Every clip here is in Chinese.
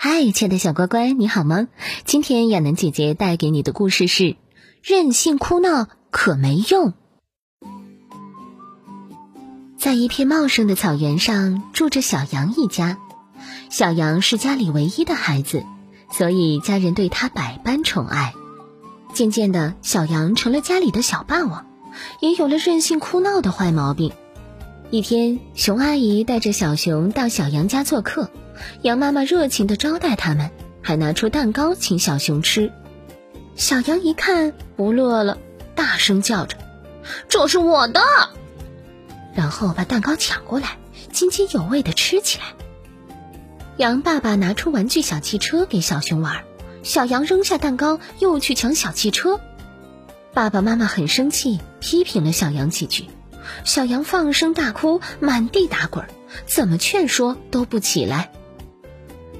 嗨，亲爱的小乖乖，你好吗？今天亚楠姐姐带给你的故事是：任性哭闹可没用。在一片茂盛的草原上，住着小羊一家。小羊是家里唯一的孩子，所以家人对他百般宠爱。渐渐的，小羊成了家里的小霸王，也有了任性哭闹的坏毛病。一天，熊阿姨带着小熊到小羊家做客。羊妈妈热情地招待他们，还拿出蛋糕请小熊吃。小羊一看不乐了，大声叫着：“这是我的！”然后把蛋糕抢过来，津津有味地吃起来。羊爸爸拿出玩具小汽车给小熊玩，小羊扔下蛋糕又去抢小汽车。爸爸妈妈很生气，批评了小羊几句。小羊放声大哭，满地打滚，怎么劝说都不起来。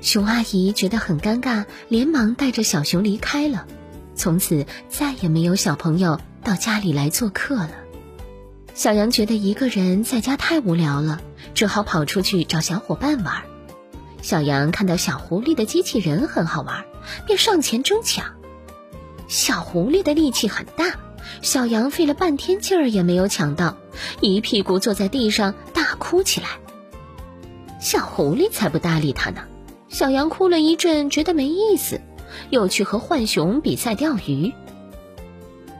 熊阿姨觉得很尴尬，连忙带着小熊离开了。从此再也没有小朋友到家里来做客了。小羊觉得一个人在家太无聊了，只好跑出去找小伙伴玩。小羊看到小狐狸的机器人很好玩，便上前争抢。小狐狸的力气很大，小羊费了半天劲儿也没有抢到，一屁股坐在地上大哭起来。小狐狸才不搭理他呢。小羊哭了一阵，觉得没意思，又去和浣熊比赛钓鱼。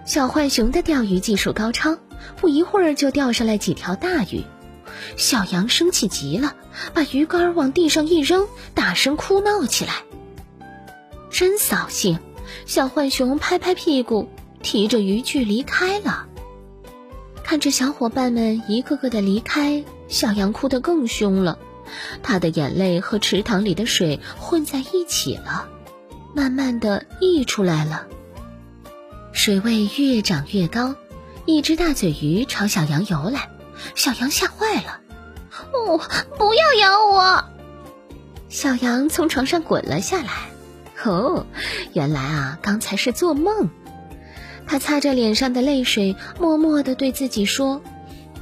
小浣熊的钓鱼技术高超，不一会儿就钓上来几条大鱼。小羊生气极了，把鱼竿往地上一扔，大声哭闹起来。真扫兴！小浣熊拍拍屁股，提着渔具离开了。看着小伙伴们一个个的离开，小羊哭得更凶了。他的眼泪和池塘里的水混在一起了，慢慢的溢出来了。水位越涨越高，一只大嘴鱼朝小羊游来，小羊吓坏了，“哦，不要咬我！”小羊从床上滚了下来。哦，原来啊，刚才是做梦。他擦着脸上的泪水，默默的对自己说。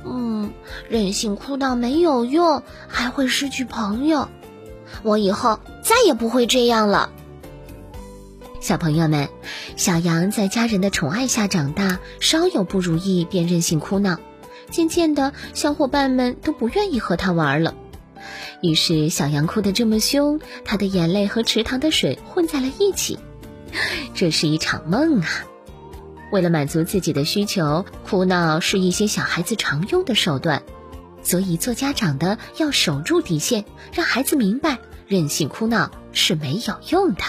嗯，任性哭闹没有用，还会失去朋友。我以后再也不会这样了。小朋友们，小羊在家人的宠爱下长大，稍有不如意便任性哭闹，渐渐的，小伙伴们都不愿意和他玩了。于是，小羊哭得这么凶，他的眼泪和池塘的水混在了一起。这是一场梦啊！为了满足自己的需求，哭闹是一些小孩子常用的手段，所以做家长的要守住底线，让孩子明白任性哭闹是没有用的。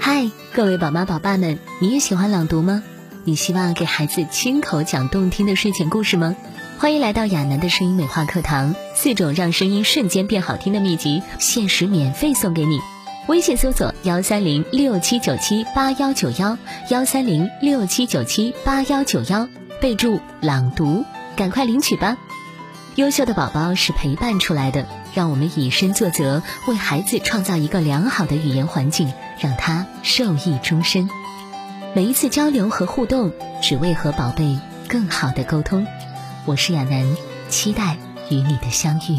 嗨，各位宝妈宝爸们，你也喜欢朗读吗？你希望给孩子亲口讲动听的睡前故事吗？欢迎来到亚楠的声音美化课堂，四种让声音瞬间变好听的秘籍，限时免费送给你。微信搜索幺三零六七九七八幺九幺幺三零六七九七八幺九幺，备注朗读，赶快领取吧。优秀的宝宝是陪伴出来的，让我们以身作则，为孩子创造一个良好的语言环境，让他受益终身。每一次交流和互动，只为和宝贝更好的沟通。我是亚楠，期待与你的相遇。